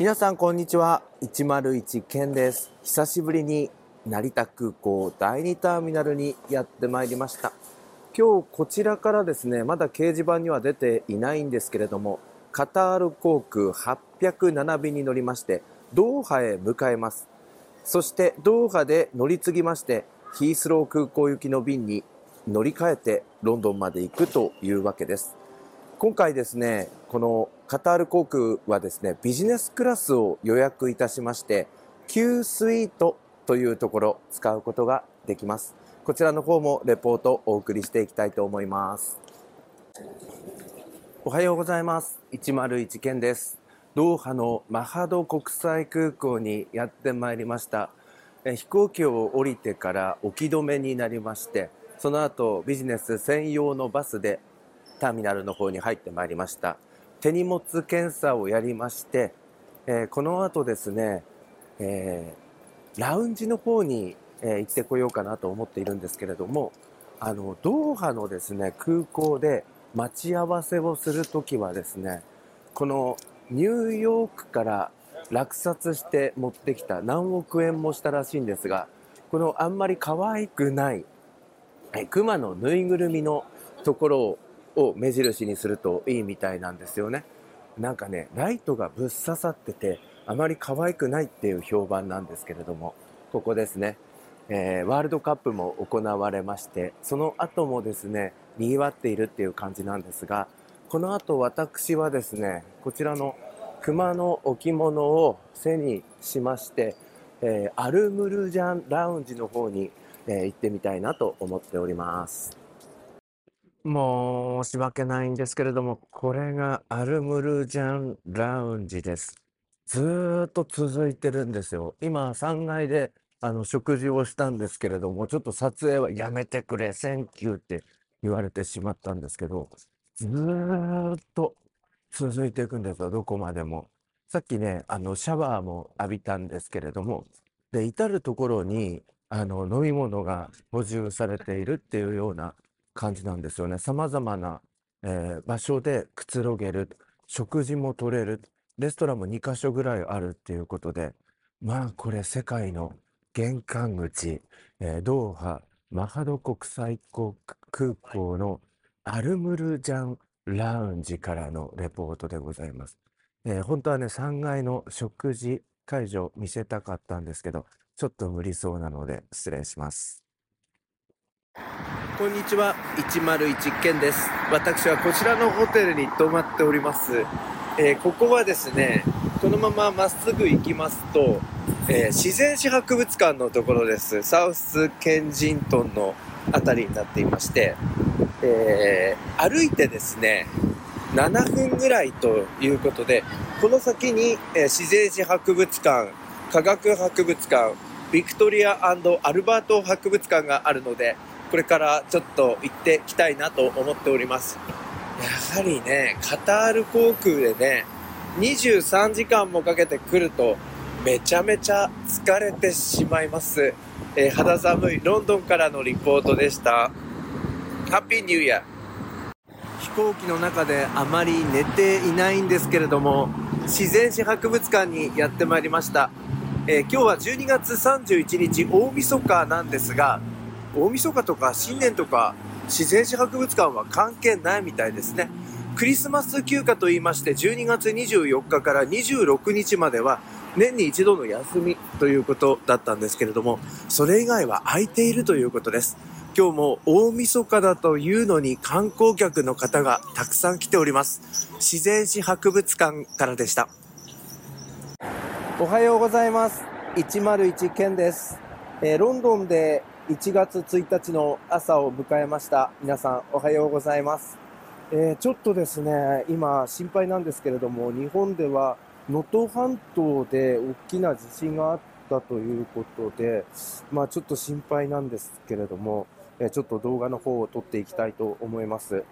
皆さんこんにちは。101健です。久しぶりに成田空港第2ターミナルにやってまいりました。今日こちらからですねまだ掲示板には出ていないんですけれどもカタール航空807便に乗りましてドーハへ向かいます。そしてドーハで乗り継ぎましてヒースロー空港行きの便に乗り換えてロンドンまで行くというわけです。今回ですねこのカタール航空はですねビジネスクラスを予約いたしまして Q スイートというところ使うことができます。こちらの方もレポートをお送りしていきたいと思います。おはようございます。101件です。ドーハのマハド国際空港にやってまいりました。飛行機を降りてから置き止めになりましてその後ビジネス専用のバスでターミナルの方に入ってまいりました。手荷物検査をやりまして、えー、この後ですね、えー、ラウンジの方に、え、行ってこようかなと思っているんですけれどもあのドーハのですね空港で待ち合わせをするときはですねこのニューヨークから落札して持ってきた何億円もしたらしいんですがこのあんまり可愛くない熊のぬいぐるみのところをを目印にするといいみたいなんですよね。なんかね、ライトがぶっ刺さってて、あまり可愛くないっていう評判なんですけれども、ここですね、えー、ワールドカップも行われまして、その後もですね、賑わっているっていう感じなんですが、この後私はですね、こちらの熊の置物を背にしまして、えー、アルムルジャンラウンジの方に、えー、行ってみたいなと思っております。申し訳ないんですけれども、これがアルムルジャンラウンジです。ずーっと続いてるんですよ。今、3階であの食事をしたんですけれども、ちょっと撮影はやめてくれ、 thank you って言われてしまったんですけど、ずーっと続いていくんですよ、どこまでも。さっきね、あのシャワーも浴びたんですけれども、で、至るところにあの飲み物が補充されているっていうような感じなんですよね。様々な、えー、場所でくつろげる、食事も取れる、レストランも2カ所ぐらいあるっていうことで、まあこれ世界の玄関口、えー、ドーハ、マハド国際空港のアルムルジャンラウンジからのレポートでございます。えー、本当はね、3階の食事会場見せたかったんですけど、ちょっと無理そうなので失礼します。こんにちは。101件です。私はこちらのホテルに泊まっております、えー、ここはですねこのまままっすぐ行きますと、えー、自然史博物館のところです。サウスケンジントンの辺りになっていまして、えー、歩いてですね7分ぐらいということでこの先に、え自然史博物館科学博物館ビクトリアアルバート博物館があるのでこれからちょっと行ってきたいなと思っております。やはりね、カタール航空でね、23時間もかけて来ると、めちゃめちゃ疲れてしまいます。えー、肌寒いロンドンからのリポートでした。ハッピーニューイヤー。飛行機の中であまり寝ていないんですけれども、自然史博物館にやってまいりました。えー、今日は12月31日大晦日なんですが、大晦日とか新年とか自然史博物館は関係ないみたいですね。クリスマス休暇と言いまして12月24日から26日までは年に一度の休みということだったんですけれども、それ以外は空いているということです。今日も大晦日だというのに観光客の方がたくさん来ております。自然史博物館からでした。おはようございます。101件です。えー、ロンドンで1月1日の朝を迎えました。皆さんおはようございます。えー、ちょっとですね、今心配なんですけれども、日本では能登半島で大きな地震があったということで、まあちょっと心配なんですけれども、えー、ちょっと動画の方を撮っていきたいと思います。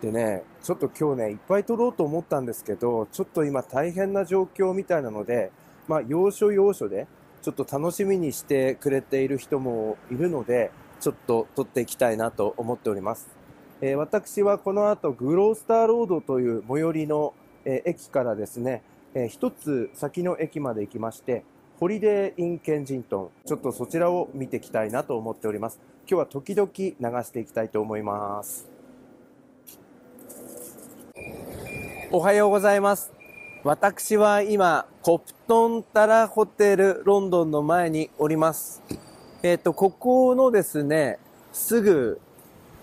でね、ちょっと今日ね、いっぱい撮ろうと思ったんですけど、ちょっと今大変な状況みたいなので、まあ要所要所で、ちょっと楽しみにしてくれている人もいるので、ちょっと撮っていきたいなと思っております。えー、私はこの後グロースターロードという最寄りの、えー、駅からですね、えー一つ先の駅まで行きまして、ホリデー・イン・ケンジントン、ちょっとそちらを見ていきたいなと思っております。今日は時々流していきたいと思います。おはようございます。私は今、コプソーンタラホテルロンドンの前におります。えっ、と、ここのですね、すぐ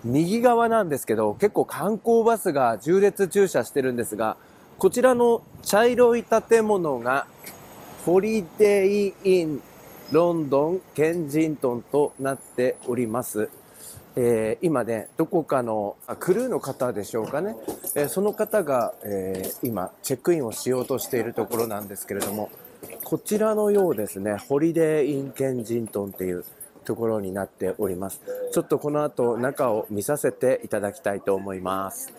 右側なんですけど、結構観光バスが縦列駐車してるんですが、こちらの茶色い建物が、ホリデイインロンドンケンジントンとなっております。えー今ね、どこかのあクルーの方でしょうかね、えーその方が、えー今、チェックインをしようとしているところなんですけれども、こちらのようですね、ホリデー・イン・ケンジントンっていうところになっております。ちょっとこの後、中を見させていただきたいと思います。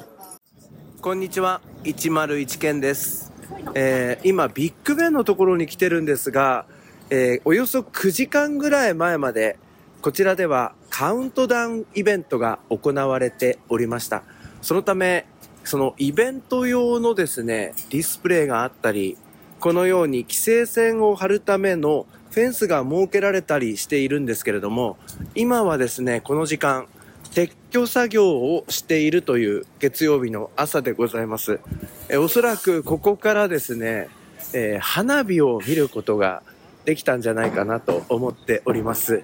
こんにちは、101件です。えー今、ビッグベンのところに来てるんですが、えーおよそ9時間ぐらい前まで、こちらではカウントダウンイベントが行われておりました。そのため、そのイベント用のですね、ディスプレイがあったり、このように規制線を張るためのフェンスが設けられたりしているんですけれども、今はですね、この時間、撤去作業をしているという月曜日の朝でございます。えおそらくここからですね、えー花火を見ることができたんじゃないかなと思っております。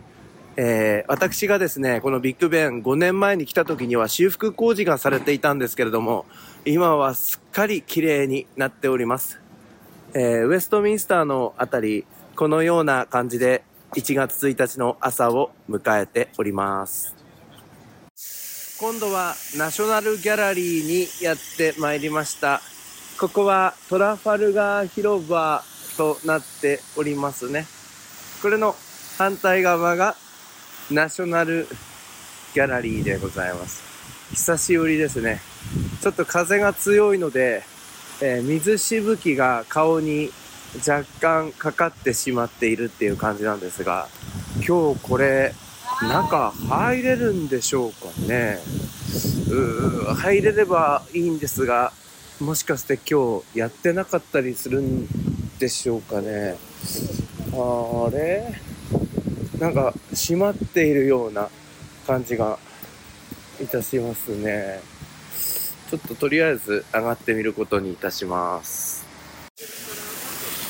えー私がですね、このビッグベン5年前に来た時には修復工事がされていたんですけれども、今はすっかり綺麗になっております。えーウェストミンスターのあたり、このような感じで1月1日の朝を迎えております。今度はナショナルギャラリーにやってまいりました。ここはトラファルガー広場となっておりますね。これの反対側がナショナルギャラリーでございます。久しぶりですね。ちょっと風が強いので、えー水しぶきが顔に若干かかってしまっているっていう感じなんですが、今日これ、中入れるんでしょうかね。うー入れればいいんですが、もしかして今日やってなかったりするんでしょうかね。あれ？なんか閉まっているような感じがいたしますね。ちょっととりあえず上がってみることにいたします。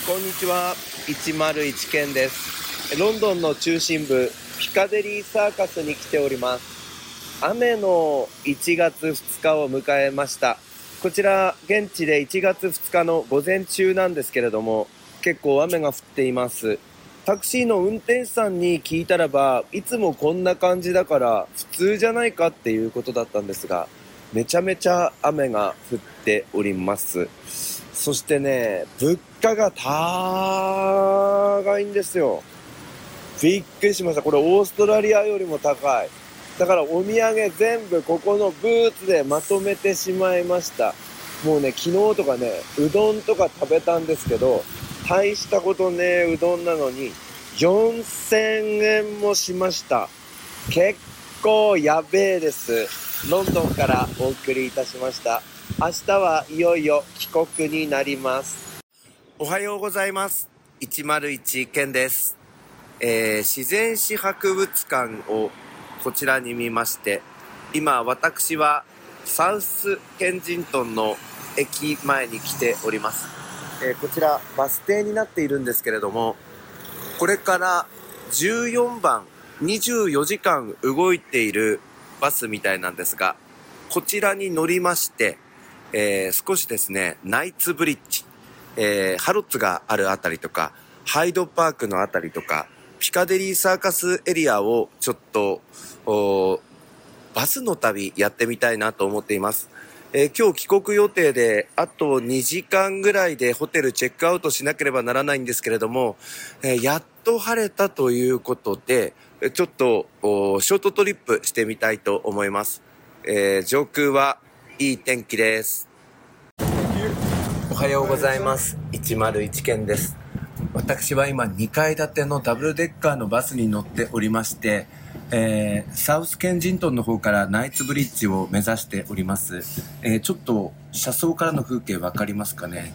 こんにちは、101件です。ロンドンの中心部、ピカデリーサーカスに来ております。雨の1月2日を迎えました。こちら、現地で1月2日の午前中なんですけれども、結構雨が降っています。タクシーの運転手さんに聞いたらば、いつもこんな感じだから普通じゃないかっていうことだったんですが、めちゃめちゃ雨が降っております。そしてね、物価が高いんですよ。びっくりしました。これオーストラリアよりも高い。だからお土産全部ここのブーツでまとめてしまいました。もうね、昨日とかね、うどんとか食べたんですけど、大したことねえうどんなのに、4000円もしました。結構やべえです。ロンドンからお送りいたしました。明日はいよいよ帰国になります。おはようございます。101健です。えー自然史博物館をこちらに見まして、今私はサウスケンジントンの駅前に来ております。えーこちらバス停になっているんですけれども、これから14番24時間動いているバスみたいなんですが、こちらに乗りまして、えー少しですね、ナイツブリッジ、えーハロッツがあるあたりとか、ハイドパークのあたりとか、ピカデリーサーカスエリアをちょっと、バスの旅やってみたいなと思っています。えー今日帰国予定で、あと2時間ぐらいでホテルチェックアウトしなければならないんですけれども、えーやっと晴れたということで、えちょっとおショートトリップしてみたいと思います。えー上空はいい天気です。おはようございます。101件です。私は今2階建てのダブルデッカーのバスに乗っておりまして、えーサウスケンジントンの方からナイツブリッジを目指しております。えーちょっと車窓からの風景わかりますかね？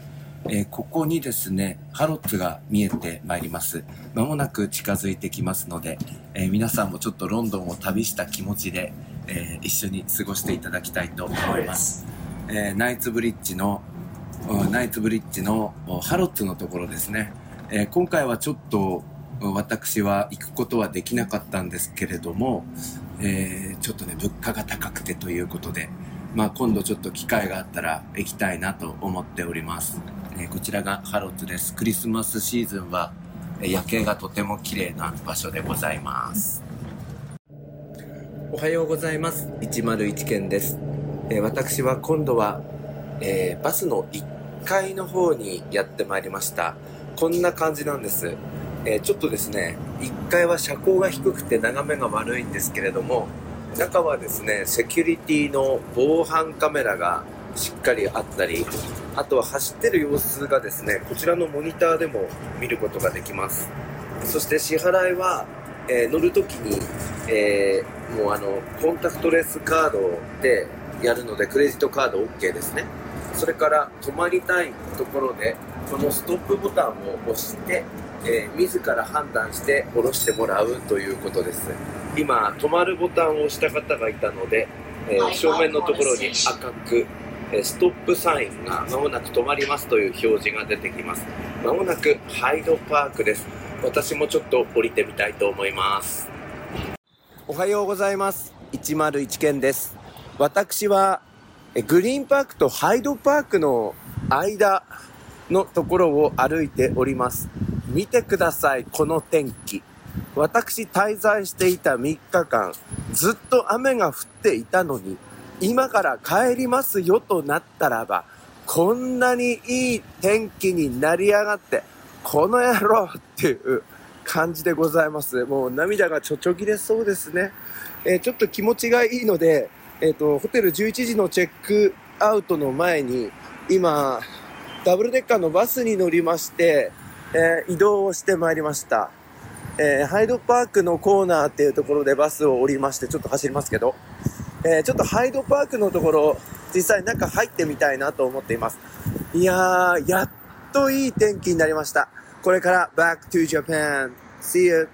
えー、ここにですね、ハロッツが見えてまいります。まもなく近づいてきますので、えー、皆さんもちょっとロンドンを旅した気持ちで、えー、一緒に過ごしていただきたいと思います。えナイツブリッジの、ナイツブリッジのハロッツのところですね。え今回はちょっと私は行くことはできなかったんですけれども、えちょっとね、物価が高くてということで、まあ、今度ちょっと機会があったら行きたいなと思っております。えー、こちらがハロッツです。クリスマスシーズンは夜景がとても綺麗な場所でございます。おはようございます。101件です。えー、私は今度は、えー、バスの1階の方にやってまいりました。こんな感じなんです。えー、ちょっとですね、1階は車高が低くて眺めが悪いんですけれども、中はですね、セキュリティの防犯カメラがしっかりあったり、あとは走ってる様子がですね、こちらのモニターでも見ることができます。そして支払いは、えー、乗るときに、えー、もうあの、コンタクトレスカードでやるので、クレジットカード OK ですね。それから止まりたいところで、このストップボタンを押して、えー、自ら判断して下ろしてもらうということです。今、止まるボタンを押した方がいたので、えー、正面のところに赤く、えストップサインが間もなく止まりますという表示が出てきます。間もなくハイドパークです。私もちょっと降りてみたいと思います。おはようございます。101件です。私は、グリーンパークとハイドパークの間のところを歩いております。見てください、この天気。私滞在していた3日間、ずっと雨が降っていたのに、今から帰りますよとなったらば、こんなにいい天気になりやがって、この野郎っていう感じでございます。もう涙がちょちょぎれそうですね。えー、ちょっと気持ちがいいので、えっ、ー、と、ホテル11時のチェックアウトの前に、今、ダブルデッカーのバスに乗りまして、えー、移動をしてまいりました。えー、ハイドパークのコーナーっていうところでバスを降りまして、ちょっと走りますけど、えー、ちょっとハイドパークのところ、実際中入ってみたいなと思っています。いやー、やっといい天気になりました。これから Back to Japan. See you!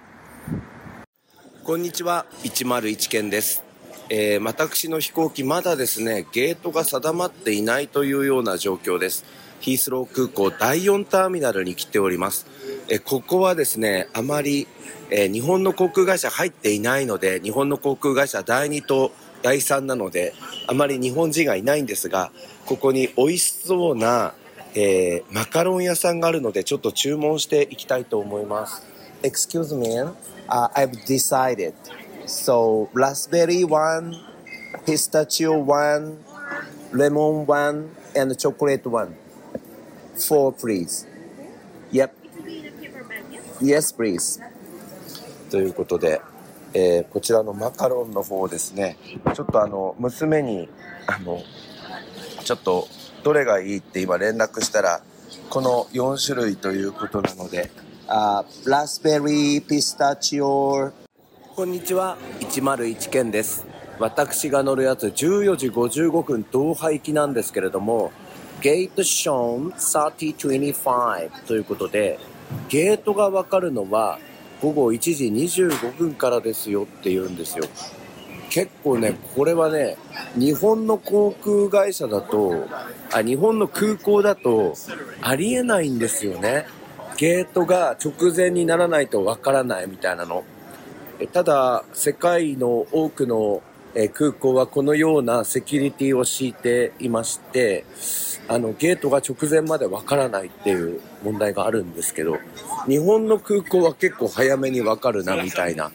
こんにちは、101件です。えー、私の飛行機まだですね、ゲートが定まっていないというような状況です。ヒースロー空港第4ターミナルに来ております。えここはですね、あまりえー、日本の航空会社入っていないので、日本の航空会社第2と第3なので、あまり日本人がいないんですが、ここに美味しそうな、えー、マカロン屋さんがあるので、ちょっと注文していきたいと思います。Excuse me, uh, I've decided. So, raspberry one, pistachio one, lemon one, and chocolate one. Four, please. Yep. Yes, please. ということで、えー、こちらのマカロンの方ですね、ちょっとあの、娘に、あの、ちょっと、どれがいいって今連絡したら、この4種類ということなので、あラスベリー、ピスタチオ。こんにちは、101件です。私が乗るやつ14時55分同ハ行きなんですけれども、ゲートショーン3025ということで、ゲートがわかるのは午後1時25分からですよって言うんですよ。結構ね、これはね、日本の航空会社だと、あ、日本の空港だとありえないんですよね。ゲートが直前にならないとわからないみたいなの。ただ、世界の多くの空港はこのようなセキュリティを敷いていまして、あの、ゲートが直前までわからないっていう問題があるんですけど、日本の空港は結構早めにわかるなみたいな。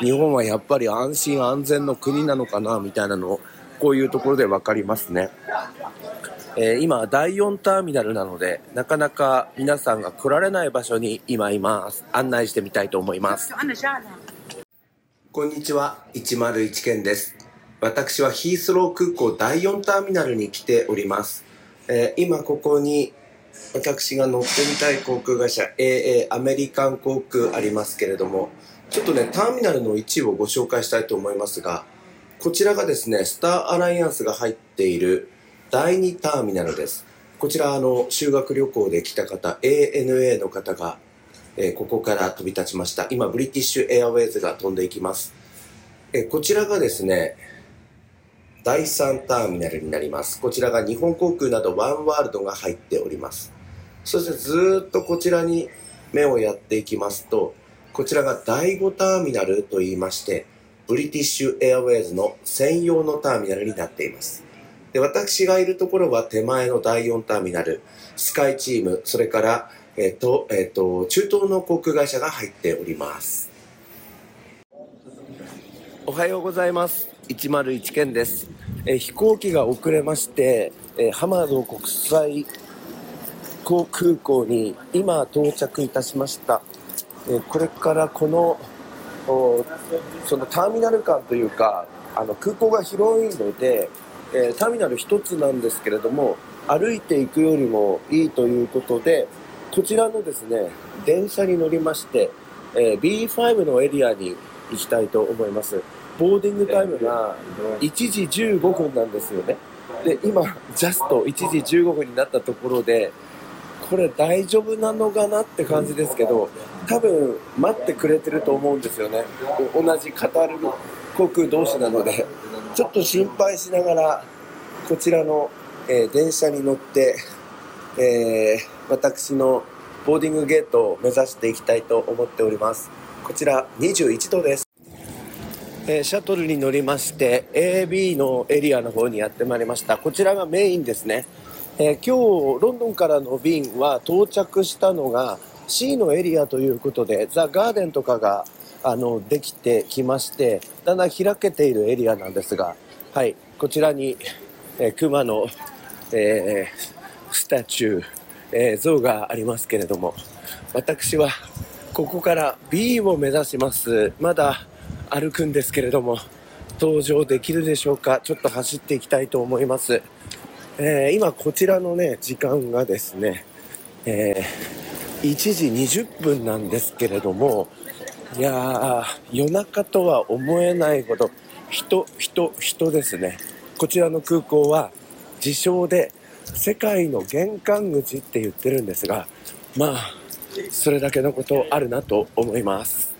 日本はやっぱり安心安全の国なのかなみたいなのを、こういうところでわかりますね。えー、今、第4ターミナルなので、なかなか皆さんが来られない場所に今います。案内してみたいと思います。こんにちは、101件です。私はヒースロー空港第4ターミナルに来ております。えー、今ここに私が乗ってみたい航空会社 AA アメリカン航空ありますけれどもちょっとねターミナルの一部をご紹介したいと思いますがこちらがですねスターアライアンスが入っている第2ターミナルです。こちらあの修学旅行で来た方 ANA の方が、えーここから飛び立ちました。今ブリティッシュエアウェイズが飛んでいきます、えーこちらがですね第3ターミナルになります。こちらが日本航空などワンワールドが入っております。そしてずっとこちらに目をやっていきますとこちらが第5ターミナルと言いましてブリティッシュエアウェイズの専用のターミナルになっています。で私がいるところは手前の第4ターミナルスカイチームそれから、えっとえっと中東の航空会社が入っております。おはようございます。101件です、え飛行機が遅れまして、えーハマド国際航空港に今到着いたしました、えこれからこのそのターミナル間というかあの空港が広いので、えターミナル一つなんですけれども歩いていくよりもいいということでこちらのですね電車に乗りまして、え B5 のエリアに行きたいと思います。ボーディングタイムが1時15分なんですよね。で今ジャスト1時15分になったところでこれ大丈夫なのかなって感じですけど多分待ってくれてると思うんですよね。同じカタール航空同士なのでちょっと心配しながらこちらの、えー電車に乗って、えー私のボーディングゲートを目指していきたいと思っております。こちら21度です。えーシャトルに乗りまして AB のエリアの方にやってまいりました。こちらがメインですね、えー今日ロンドンからの便は到着したのが C のエリアということでザ・ガーデンとかがあのできてきましてだんだん開けているエリアなんですがはいこちらに、えー、熊の、えースタチュー、えー像がありますけれども私はここから B を目指します。まだ歩くんですけれども登場できるでしょうか？ちょっと走っていきたいと思います、えー今こちらのね時間がですね、えー1時20分なんですけれどもいやー夜中とは思えないほど人人人ですね。こちらの空港は自称で世界の玄関口って言ってるんですがまあそれだけのことあるなと思います。